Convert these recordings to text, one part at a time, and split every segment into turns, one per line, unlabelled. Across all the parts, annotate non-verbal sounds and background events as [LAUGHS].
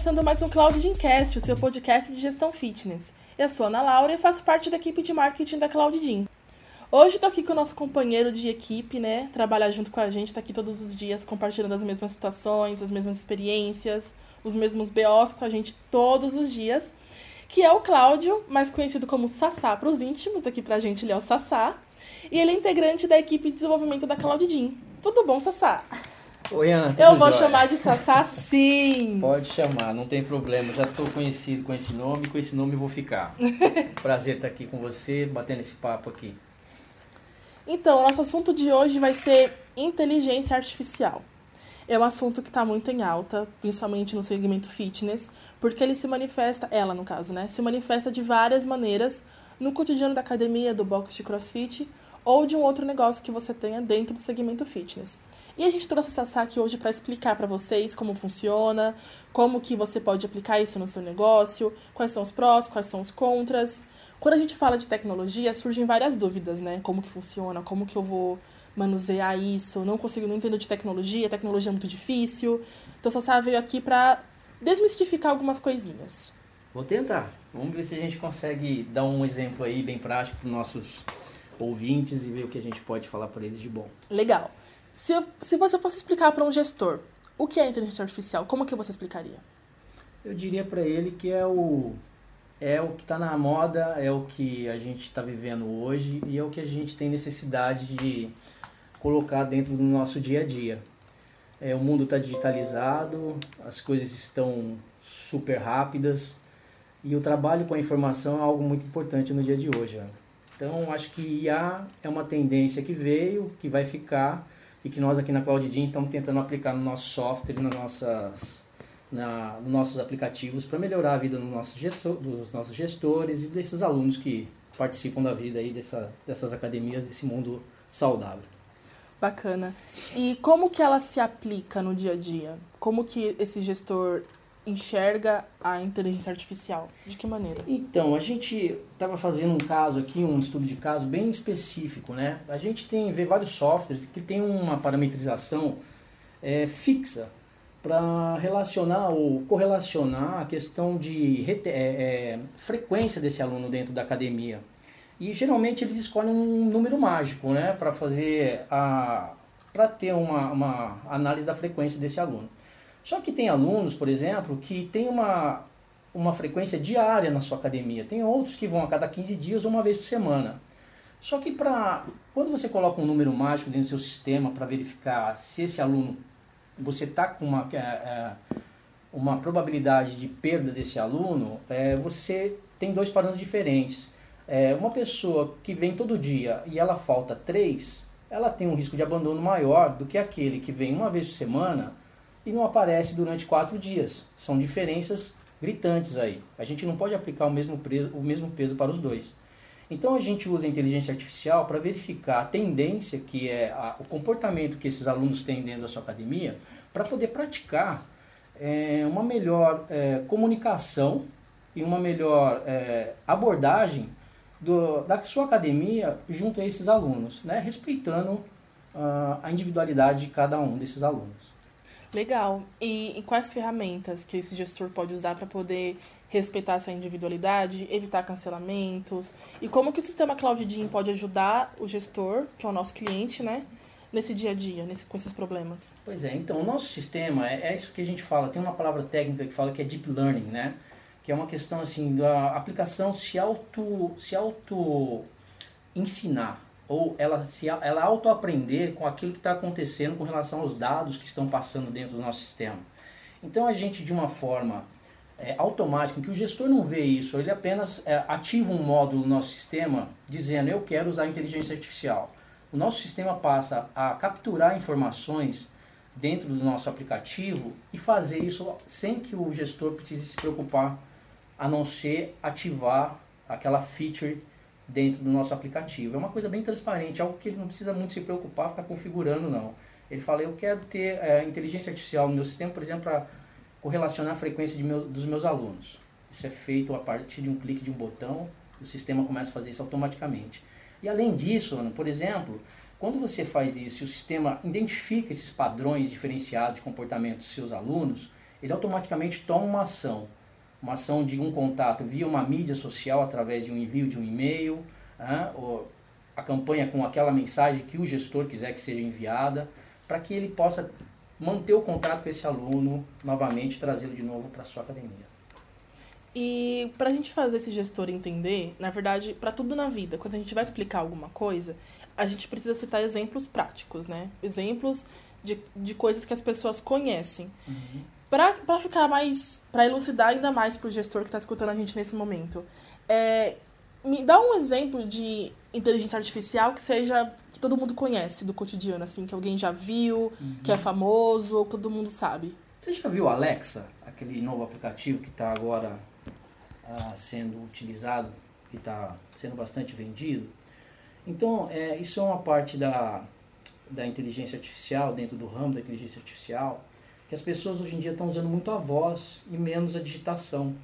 começando mais um Cloud Gymcast, o seu podcast de gestão fitness. Eu sou Ana Laura e faço parte da equipe de marketing da Cloud Gym. Hoje estou aqui com o nosso companheiro de equipe, né? Trabalha junto com a gente, está aqui todos os dias compartilhando as mesmas situações, as mesmas experiências, os mesmos BOs com a gente todos os dias, que é o Cláudio, mais conhecido como Sassá para os íntimos, aqui para a gente ele é o Sassá, e ele é integrante da equipe de desenvolvimento da Cloud Gym. Tudo bom, Sassá?
Oi, Ana,
Eu vou
jóia?
chamar de Sassá sim. [LAUGHS]
Pode chamar, não tem problema. Já estou conhecido com esse nome, com esse nome vou ficar. [LAUGHS] Prazer estar aqui com você, batendo esse papo aqui.
Então, o nosso assunto de hoje vai ser inteligência artificial. É um assunto que está muito em alta, principalmente no segmento fitness, porque ele se manifesta, ela no caso, né? Se manifesta de várias maneiras no cotidiano da academia, do box de crossfit ou de um outro negócio que você tenha dentro do segmento fitness. E a gente trouxe essa Sassá aqui hoje para explicar para vocês como funciona, como que você pode aplicar isso no seu negócio, quais são os prós, quais são os contras. Quando a gente fala de tecnologia, surgem várias dúvidas, né? Como que funciona, como que eu vou manusear isso, não consigo, não entendo de tecnologia, tecnologia é muito difícil. Então, Sassá veio aqui para desmistificar algumas coisinhas.
Vou tentar. Vamos ver se a gente consegue dar um exemplo aí bem prático para os nossos ouvintes e ver o que a gente pode falar para eles de bom.
Legal. Se, se você fosse explicar para um gestor o que é inteligência artificial, como que você explicaria?
Eu diria para ele que é o é o que está na moda, é o que a gente está vivendo hoje e é o que a gente tem necessidade de colocar dentro do nosso dia a dia. É, o mundo está digitalizado, as coisas estão super rápidas e o trabalho com a informação é algo muito importante no dia de hoje. Ana. Então, acho que IA é uma tendência que veio, que vai ficar e que nós aqui na CloudGym estamos tentando aplicar no nosso software, nas nossas na, nos nossos aplicativos para melhorar a vida dos nossos, gestor, dos nossos gestores e desses alunos que participam da vida aí dessa, dessas academias, desse mundo saudável.
Bacana. E como que ela se aplica no dia a dia? Como que esse gestor enxerga a inteligência artificial? De que maneira?
Então, a gente estava fazendo um caso aqui, um estudo de caso bem específico, né? A gente tem vê vários softwares que tem uma parametrização é, fixa para relacionar ou correlacionar a questão de é, é, frequência desse aluno dentro da academia. E geralmente eles escolhem um número mágico, né, para fazer a para ter uma, uma análise da frequência desse aluno. Só que tem alunos, por exemplo, que tem uma uma frequência diária na sua academia. Tem outros que vão a cada 15 dias ou uma vez por semana. Só que para quando você coloca um número mágico dentro do seu sistema para verificar se esse aluno você está com uma, é, é, uma probabilidade de perda desse aluno, é, você tem dois parâmetros diferentes. É, uma pessoa que vem todo dia e ela falta três, ela tem um risco de abandono maior do que aquele que vem uma vez por semana e não aparece durante quatro dias. São diferenças gritantes aí. A gente não pode aplicar o mesmo, preso, o mesmo peso para os dois. Então a gente usa a inteligência artificial para verificar a tendência, que é a- o comportamento que esses alunos têm dentro da sua academia, para poder praticar é, uma melhor é, comunicação e uma melhor é, abordagem do, da sua academia junto a esses alunos, né? respeitando ah, a individualidade de cada um desses alunos.
Legal. E, e quais ferramentas que esse gestor pode usar para poder respeitar essa individualidade, evitar cancelamentos? E como que o sistema Cloud pode ajudar o gestor, que é o nosso cliente, né? Nesse dia a dia, nesse, com esses problemas?
Pois é, então o nosso sistema é, é isso que a gente fala, tem uma palavra técnica que fala que é deep learning, né? Que é uma questão assim da aplicação se auto se auto ensinar ou ela se ela auto aprender com aquilo que está acontecendo com relação aos dados que estão passando dentro do nosso sistema. Então a gente de uma forma é, automática, em que o gestor não vê isso, ele apenas é, ativa um módulo no nosso sistema dizendo eu quero usar inteligência artificial. O nosso sistema passa a capturar informações dentro do nosso aplicativo e fazer isso sem que o gestor precise se preocupar, a não ser ativar aquela feature dentro do nosso aplicativo. É uma coisa bem transparente, algo que ele não precisa muito se preocupar, ficar configurando não. Ele fala, eu quero ter é, inteligência artificial no meu sistema, por exemplo, para correlacionar a frequência meu, dos meus alunos. Isso é feito a partir de um clique de um botão, o sistema começa a fazer isso automaticamente. E além disso, Ana, por exemplo, quando você faz isso e o sistema identifica esses padrões diferenciados de comportamento dos seus alunos, ele automaticamente toma uma ação. Uma ação de um contato via uma mídia social através de um envio de um e-mail, né, ou a campanha com aquela mensagem que o gestor quiser que seja enviada, para que ele possa manter o contato com esse aluno, novamente trazê-lo de novo para a sua academia.
E para a gente fazer esse gestor entender, na verdade, para tudo na vida, quando a gente vai explicar alguma coisa, a gente precisa citar exemplos práticos, né? Exemplos de, de coisas que as pessoas conhecem. Uhum. Para ficar mais. para elucidar ainda mais para o gestor que está escutando a gente nesse momento, é, me dá um exemplo de inteligência artificial que seja. que todo mundo conhece do cotidiano, assim, que alguém já viu, uhum. que é famoso, ou que todo mundo sabe.
Você já viu Alexa, aquele novo aplicativo que está agora ah, sendo utilizado, que está sendo bastante vendido? Então, é, isso é uma parte da, da inteligência artificial, dentro do ramo da inteligência artificial, que as pessoas hoje em dia estão usando muito a voz e menos a digitação.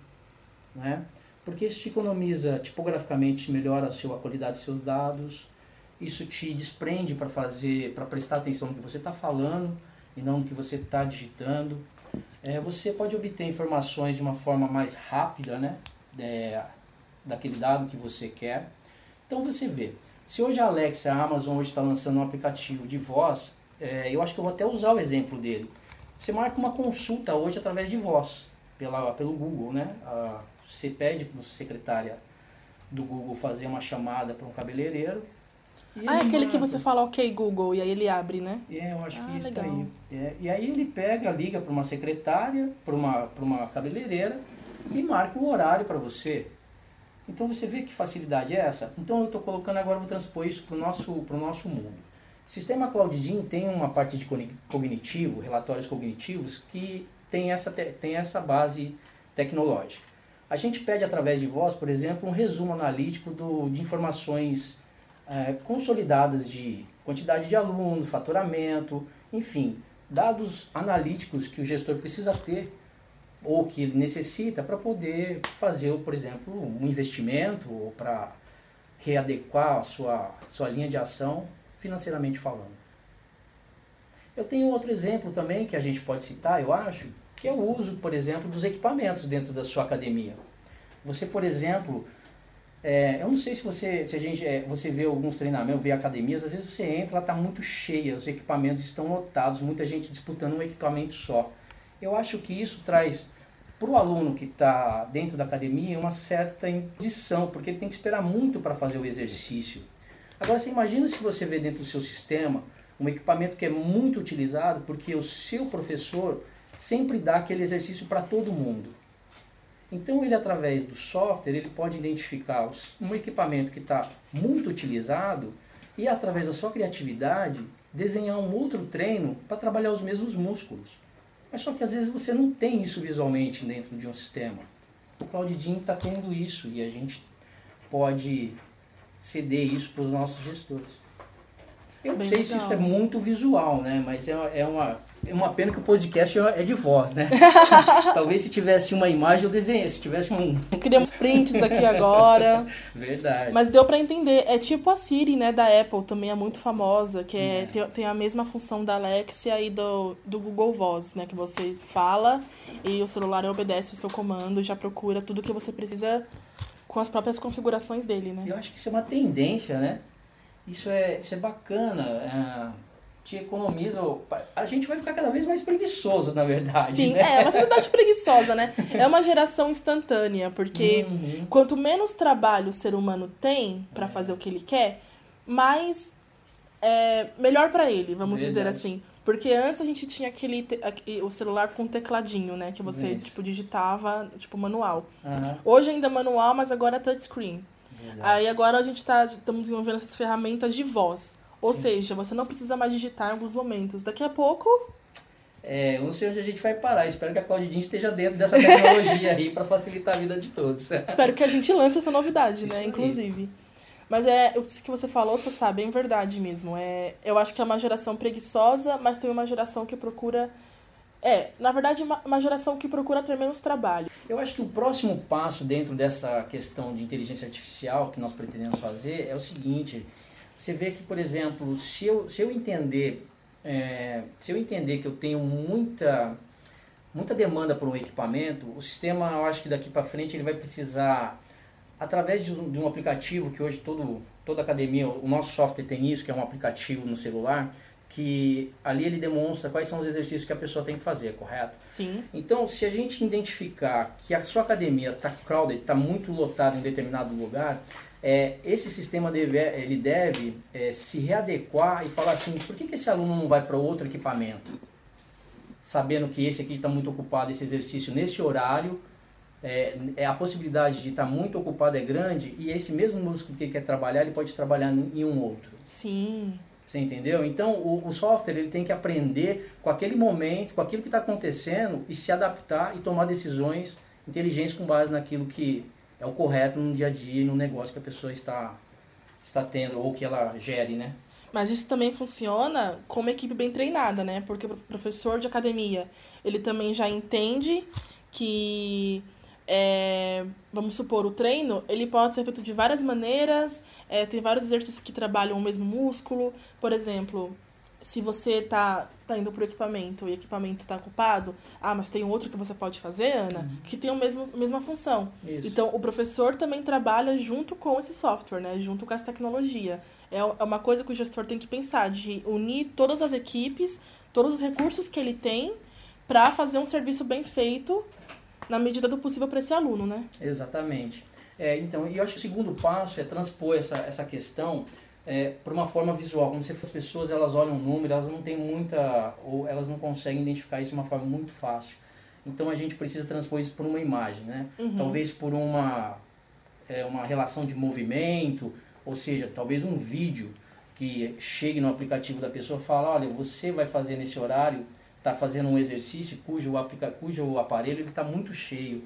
Né? Porque isso te economiza tipograficamente, melhora a, sua, qualidade dos seus dados, isso te desprende para fazer, para prestar atenção no que você está falando e não no que você está digitando. É, você pode obter informações de uma forma mais rápida, né? É, daquele dado que você quer. Então você vê, se hoje a Alexa, a Amazon hoje está lançando um aplicativo de voz, é, eu acho que eu vou até usar o exemplo dele. Você marca uma consulta hoje através de voz, pela, pelo Google, né? Você pede para a secretária do Google fazer uma chamada para um cabeleireiro.
Ah, é aquele que você fala ok Google e aí ele abre, né?
É, eu acho ah, que isso legal. aí. É, e aí ele pega, liga para uma secretária, para uma, uma cabeleireira e marca um horário para você. Então você vê que facilidade é essa? Então eu estou colocando agora, vou transpor isso para o nosso, pro nosso mundo. O sistema CloudGIN tem uma parte de cognitivo, relatórios cognitivos, que tem essa, tem essa base tecnológica. A gente pede através de voz, por exemplo, um resumo analítico do, de informações é, consolidadas de quantidade de alunos, faturamento, enfim, dados analíticos que o gestor precisa ter ou que ele necessita para poder fazer, por exemplo, um investimento ou para readequar a sua, sua linha de ação financeiramente falando. Eu tenho outro exemplo também que a gente pode citar, eu acho, que é o uso, por exemplo, dos equipamentos dentro da sua academia. Você, por exemplo, é, eu não sei se você, se a gente, é, você vê alguns treinamentos, vê academias, às vezes você entra, ela está muito cheia, os equipamentos estão lotados, muita gente disputando um equipamento só. Eu acho que isso traz para o aluno que está dentro da academia uma certa imposição, porque ele tem que esperar muito para fazer o exercício. Agora, você imagina se você vê dentro do seu sistema um equipamento que é muito utilizado, porque o seu professor sempre dá aquele exercício para todo mundo. Então, ele, através do software, ele pode identificar um equipamento que está muito utilizado e, através da sua criatividade, desenhar um outro treino para trabalhar os mesmos músculos. Mas só que às vezes você não tem isso visualmente dentro de um sistema. O CloudDIN está tendo isso e a gente pode ceder isso para os nossos gestores. Eu não Bem sei legal. se isso é muito visual, né? Mas é, é uma é uma pena que o podcast é de voz, né? [LAUGHS] Talvez se tivesse uma imagem eu desenhei, se tivesse um... [LAUGHS]
Criamos prints aqui agora. [LAUGHS]
Verdade.
Mas deu para entender. É tipo a Siri, né, da Apple, também é muito famosa, que é, é. Tem, tem, a mesma função da Alexia e do, do Google Voz, né? Que você fala e o celular obedece o seu comando, já procura tudo que você precisa com as próprias configurações dele, né?
Eu acho que isso é uma tendência, né? Isso é, isso é bacana. É te economiza. A gente vai ficar cada vez mais preguiçoso, na verdade.
Sim,
né?
é, uma sociedade preguiçosa, né? É uma geração instantânea, porque uhum. quanto menos trabalho o ser humano tem para fazer o que ele quer, mais é, melhor para ele, vamos verdade. dizer assim. Porque antes a gente tinha aquele o celular com tecladinho, né? Que você Isso. tipo digitava, tipo manual. Uhum. Hoje ainda manual, mas agora é touchscreen. Verdade. Aí agora a gente tá estamos desenvolvendo essas ferramentas de voz. Ou Sim. seja, você não precisa mais digitar em alguns momentos. Daqui a pouco.
É, eu não sei onde a gente vai parar. Espero que a Claudinha esteja dentro dessa tecnologia aí para facilitar a vida de todos. [LAUGHS]
Espero que a gente lance essa novidade, né? Inclusive. Mas é o que você falou, você sabe, é verdade mesmo. É, eu acho que é uma geração preguiçosa, mas tem uma geração que procura. É, na verdade, uma, uma geração que procura ter menos trabalho.
Eu acho que o próximo passo dentro dessa questão de inteligência artificial que nós pretendemos fazer é o seguinte: você vê que, por exemplo, se eu, se eu entender é, se eu entender que eu tenho muita muita demanda por um equipamento, o sistema, eu acho que daqui para frente ele vai precisar, através de um, de um, aplicativo que hoje todo, toda academia, o nosso software tem isso, que é um aplicativo no celular, que ali ele demonstra quais são os exercícios que a pessoa tem que fazer, correto?
Sim.
Então, se a gente identificar que a sua academia está crowded, está muito lotada em determinado lugar, é, esse sistema deve, ele deve é, se readequar e falar assim, por que, que esse aluno não vai para outro equipamento? Sabendo que esse aqui está muito ocupado, esse exercício nesse horário, é, é, a possibilidade de estar muito ocupado é grande e esse mesmo músculo que quer trabalhar, ele pode trabalhar em um outro.
Sim.
Você entendeu? Então o, o, software ele tem que aprender com aquele momento, com aquilo que está acontecendo e se adaptar e tomar decisões inteligentes com base naquilo que é o correto no dia a dia e no negócio que a pessoa está, está tendo ou que ela gere, né?
Mas isso também funciona com uma equipe bem treinada, né? Porque o professor de academia, ele também já entende que, é, vamos supor, o treino, ele pode ser feito de várias maneiras, é, tem vários exercícios que trabalham o mesmo músculo. Por exemplo, se você tá, tá indo pro equipamento e o equipamento tá ocupado, ah, mas tem outro que você pode fazer, Ana, que tem a mesma, mesma função. Isso. Então, o professor também trabalha junto com esse software, né? Junto com essa tecnologia. É, é uma coisa que o gestor tem que pensar, de unir todas as equipes, todos os recursos que ele tem, para fazer um serviço bem feito na medida do possível para esse aluno, né?
Exatamente. É, então, e eu acho que o segundo passo é transpor essa, essa questão é, para uma forma visual. Como se as pessoas elas olham o número, elas não têm muita, ou elas não conseguem identificar isso de uma forma muito fácil. Então a gente precisa transpor isso por uma imagem, né? Uhum. Talvez por uma, é, uma relação de movimento, ou seja, talvez um vídeo que chegue no aplicativo da pessoa e fala, olha, você vai fazer nesse horário, está fazendo um exercício cujo, aplica, cujo aparelho está muito cheio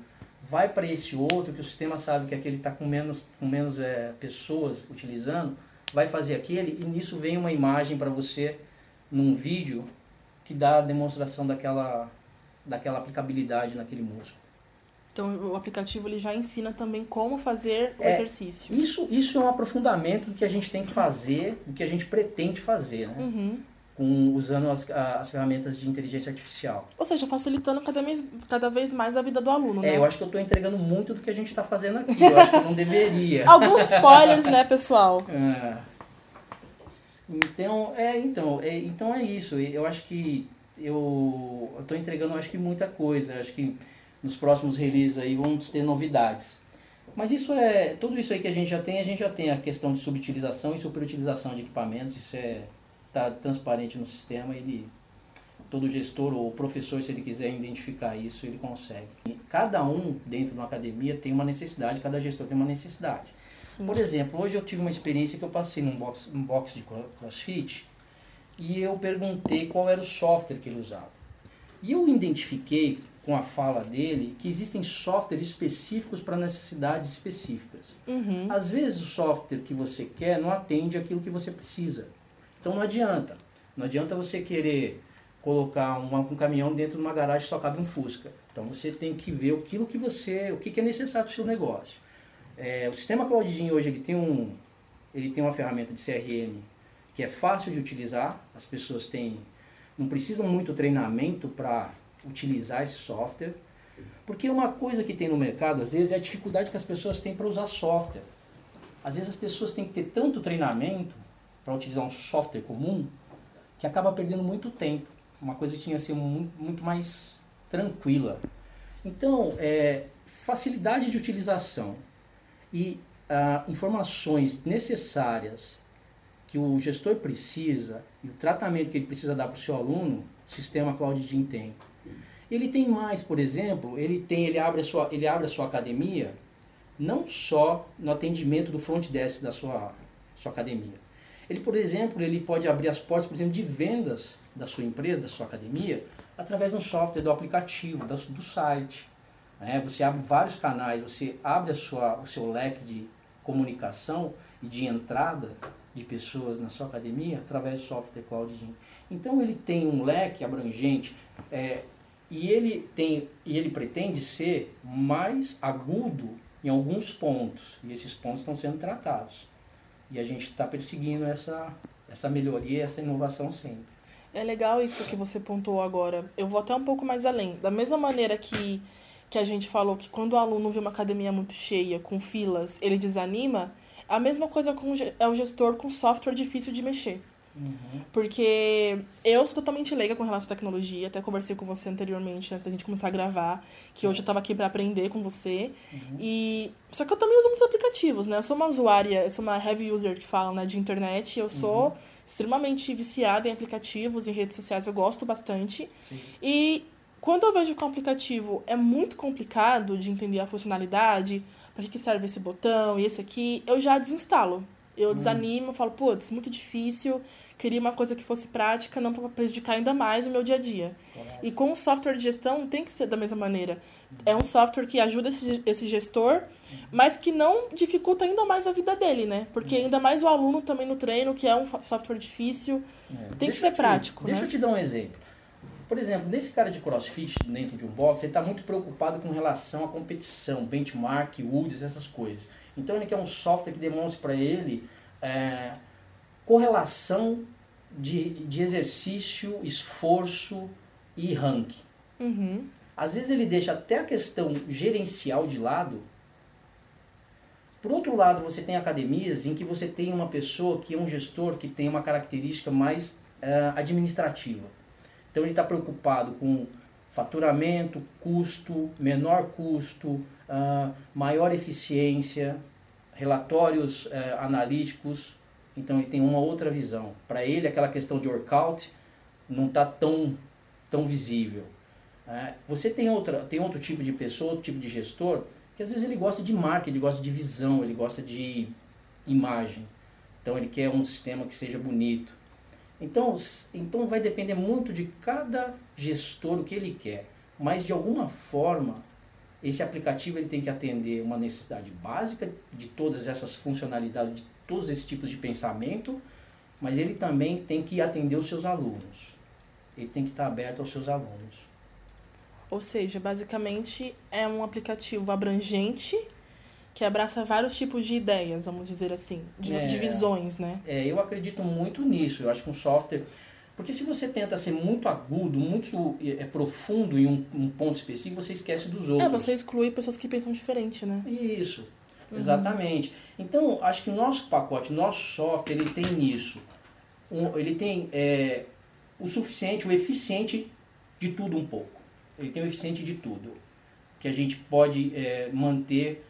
vai para esse outro que o sistema sabe que aquele está com menos, com menos é, pessoas utilizando, vai fazer aquele e nisso vem uma imagem para você num vídeo que dá a demonstração daquela, daquela aplicabilidade naquele músculo.
Então o aplicativo ele já ensina também como fazer o é, exercício.
Isso, isso é um aprofundamento do que a gente tem que fazer, do que a gente pretende fazer. Né?
Uhum
com, usando as, as ferramentas de inteligência artificial.
Ou seja, facilitando cada vez, cada vez mais a vida do aluno,
é,
né?
eu acho que eu estou entregando muito do que a gente está fazendo aqui. Eu acho que eu não deveria. [LAUGHS]
Alguns spoilers, né, pessoal? [LAUGHS]
É. Então, é, então, é, então é isso. Eu acho que eu estou entregando, acho que muita coisa. Acho que nos próximos releases aí vamos ter novidades. Mas isso é, tudo isso aí que a gente já tem, a gente já tem a questão de subutilização e superutilização de equipamentos, isso é está transparente no sistema, ele todo gestor ou professor, se ele quiser identificar isso, ele consegue. Cada um dentro de uma academia tem uma necessidade, cada gestor tem uma necessidade. Sim. Por exemplo, hoje eu tive uma experiência que eu passei num box, um box de CrossFit e eu perguntei qual era o software que ele usava. E eu identifiquei com a fala dele que existem softwares específicos para necessidades específicas.
Uhum.
Às vezes o software que você quer não atende aquilo que você precisa. Então não adianta. Não adianta você querer colocar uma, um caminhão dentro de uma garagem só cabe um Fusca. Então você tem que ver aquilo que você, o que, que é necessário para o seu negócio. É, o sistema CloudGym hoje ele tem, um, ele tem uma ferramenta de CRM que é fácil de utilizar, as pessoas têm, não precisam muito treinamento para utilizar esse software, porque uma coisa que tem no mercado, às vezes, é a dificuldade que as pessoas têm para usar software. Às vezes as pessoas têm que ter tanto treinamento para utilizar um software comum, que acaba perdendo muito tempo. Uma coisa que tinha que ser muito, mais tranquila. Então, é, facilidade de utilização e ah, informações necessárias que o gestor precisa e o tratamento que ele precisa dar para o seu aluno, o sistema CloudGym tem. Ele tem mais, por exemplo, ele tem, ele abre a sua, ele abre a sua academia não só no atendimento do front desk da sua, sua academia, ele, por exemplo, ele pode abrir as portas, por exemplo, de vendas da sua empresa, da sua academia, através do software, do aplicativo, do, site. Né? Você abre vários canais, você abre a sua, o seu leque de comunicação e de entrada de pessoas na sua academia através do software Cloud Gym. Então ele tem um leque abrangente é, e ele tem e ele pretende ser mais agudo em alguns pontos e esses pontos estão sendo tratados. E a gente está perseguindo essa, essa melhoria, essa inovação sempre.
É legal isso que você pontuou agora. Eu vou até um pouco mais além. Da mesma maneira que, que a gente falou que quando o aluno vê uma academia muito cheia, com filas, ele desanima, a mesma coisa com, é o gestor com software difícil de mexer.
Uhum.
Porque eu sou totalmente leiga com relação à tecnologia, até conversei com você anteriormente, antes da gente começar a gravar, que hoje eu tava aqui para aprender com você.
Uhum.
E só que eu também uso muitos aplicativos, né? Eu sou uma usuária, eu sou uma heavy user que fala, né, de internet, eu sou
Uhum.
extremamente viciada em aplicativos, em redes sociais, eu gosto bastante.
Sim.
E quando eu vejo que um aplicativo é muito complicado de entender a funcionalidade, para que serve esse botão e esse aqui, eu já desinstalo. Eu desanimo, eu falo, putz, muito difícil, queria uma coisa que fosse prática, não para prejudicar ainda mais o meu dia a dia.
Correto.
E com o software de gestão tem que ser da mesma maneira. É um software que ajuda esse, esse gestor, mas que não dificulta ainda mais a vida dele, né? Porque ainda mais o aluno também no treino, que é um software difícil.
É.
Tem que
Deixa
ser
eu te-
prático,
Deixa
né?
eu te dar um exemplo. Por exemplo, nesse cara de crossfit dentro de um box, ele está muito preocupado com relação à competição, benchmark, UDs, essas coisas. Então ele quer um software que demonstre para ele é, correlação de, de exercício, esforço e ranking.
Uhum.
Às vezes ele deixa até a questão gerencial de lado. Por outro lado, você tem academias em que você tem uma pessoa que é um gestor que tem uma característica mais eh, administrativa. Então ele está preocupado com faturamento, custo, menor custo, ah, maior eficiência, relatórios eh, analíticos. Então ele tem uma outra visão. Para ele, aquela questão de workout não está tão, tão visível. É, você tem, outra, tem outro tipo de pessoa, outro tipo de gestor, que às vezes ele gosta de marketing, ele gosta de visão, ele gosta de imagem. Então ele quer um sistema que seja bonito. Então, então vai depender muito de cada gestor o que ele quer. Mas de alguma forma, esse aplicativo ele tem que atender uma necessidade básica de todas essas funcionalidades, de todos esses tipos de pensamento, mas ele também tem que atender os seus alunos. Ele tem que estar aberto aos seus alunos.
Ou seja, basicamente é um aplicativo abrangente que abraça vários tipos de ideias, vamos dizer assim, de,
É.
de visões, né?
É, eu acredito muito nisso. Eu acho que um software. Porque se você tenta ser muito agudo, muito é, profundo em um, um ponto específico, você esquece dos outros.
É, você exclui pessoas que pensam diferente, né?
Isso, exatamente. Então, acho que o nosso pacote, o nosso software, ele tem isso. Um- ele tem é, o suficiente, o eficiente de tudo um pouco. Ele tem o eficiente de tudo. Que a gente pode é, manter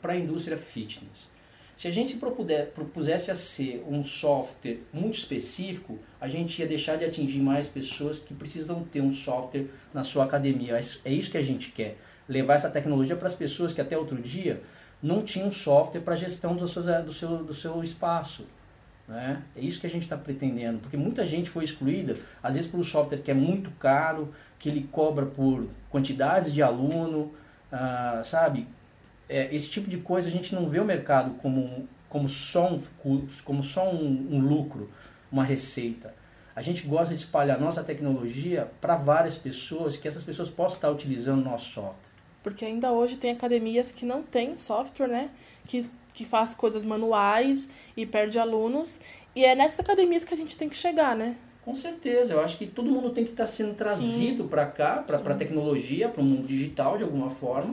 para a indústria fitness. Se a gente se propuder- propusesse a ser um software muito específico, a gente ia deixar de atingir mais pessoas que precisam ter um software na sua academia. É isso- É que a gente quer. Levar essa tecnologia para as pessoas que até outro dia não tinham software para gestão do, seus, do, seu, do seu espaço. Né? É isso que a gente está pretendendo, porque muita gente foi excluída, às vezes por um software que é muito caro, que ele cobra por quantidades de aluno, ah, sabe? É, esse tipo de coisa a gente não vê o mercado como, como só, um, como só um, um lucro, uma receita. A gente gosta de espalhar nossa tecnologia para várias pessoas, que essas pessoas possam estar utilizando o nosso software.
Porque ainda hoje tem academias que não têm software, né? Que, que faz coisas manuais e perde alunos. E é nessas academias que a gente tem que chegar, né?
Com certeza, eu acho que todo mundo tem que estar sendo trazido para cá, para a tecnologia, para o mundo digital de alguma forma,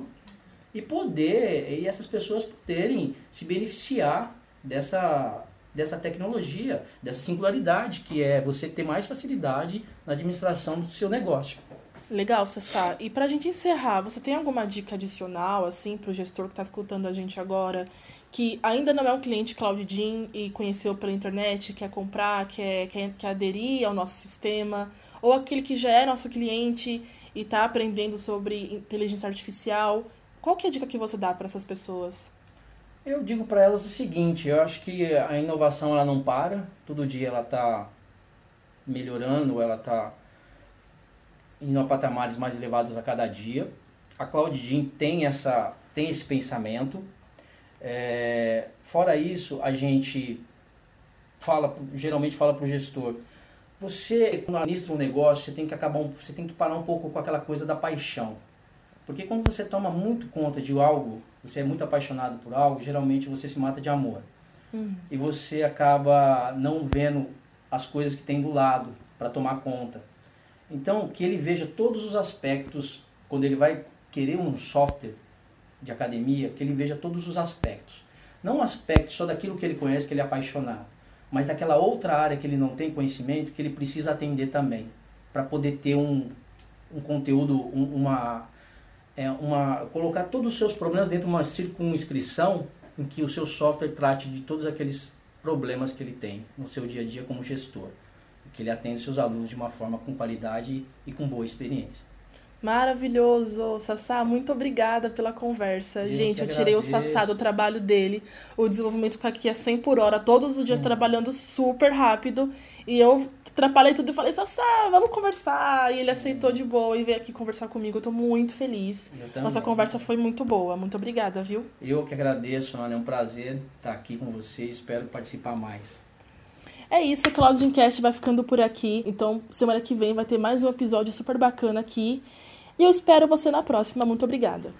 e poder, e essas pessoas poderem se beneficiar dessa, dessa tecnologia, dessa singularidade, que é você ter mais facilidade na administração do seu negócio.
Legal, Sassá. E pra gente encerrar, você tem alguma dica adicional, assim, pro gestor que tá escutando a gente agora, que ainda não é um cliente CloudGym e conheceu pela internet, quer comprar, quer, quer, quer aderir ao nosso sistema, ou aquele que já é nosso cliente e tá aprendendo sobre inteligência artificial, qual que é a dica que você dá para essas pessoas?
Eu digo para elas o seguinte, eu acho que a inovação ela não para, todo dia ela está melhorando, ela está indo a patamares mais elevados a cada dia. A CloudGym tem, essa, tem esse pensamento. É, fora isso, a gente fala, geralmente fala para o gestor, você quando administra um negócio, você tem que acabar, um, você tem que parar um pouco com aquela coisa da paixão. Porque quando você toma muito conta de algo, você é muito apaixonado por algo, geralmente você se mata de amor. E você acaba não vendo as coisas que tem do lado. para tomar conta. Então, que ele veja todos os aspectos, quando ele vai querer um software de academia, que ele veja todos os aspectos. Não um aspecto só daquilo que ele conhece, que ele é apaixonado, mas daquela outra área que ele não tem conhecimento, que ele precisa atender também, para poder ter um, um conteúdo, um, uma, é, uma. colocar todos os seus problemas dentro de uma circunscrição em que o seu software trate de todos aqueles problemas que ele tem no seu dia a dia como gestor. Que ele atende seus alunos de uma forma com qualidade e com boa experiência.
Maravilhoso, Sassá, muito obrigada pela conversa. Eu Gente, eu tirei o Sassá do trabalho dele. O desenvolvimento aqui é 100 por hora, todos os dias hum. trabalhando super rápido. E eu atrapalhei tudo e falei, Sassá, vamos conversar. E ele aceitou de boa e veio aqui conversar comigo. Eu tô muito feliz. Nossa conversa foi muito boa. Muito obrigada, viu?
Eu que agradeço, Ana. É um prazer estar aqui com você. Espero participar mais.
É isso, a Cloudcast vai ficando por aqui. Então, semana que vem vai ter mais um episódio super bacana aqui. E eu espero você na próxima. Muito obrigada.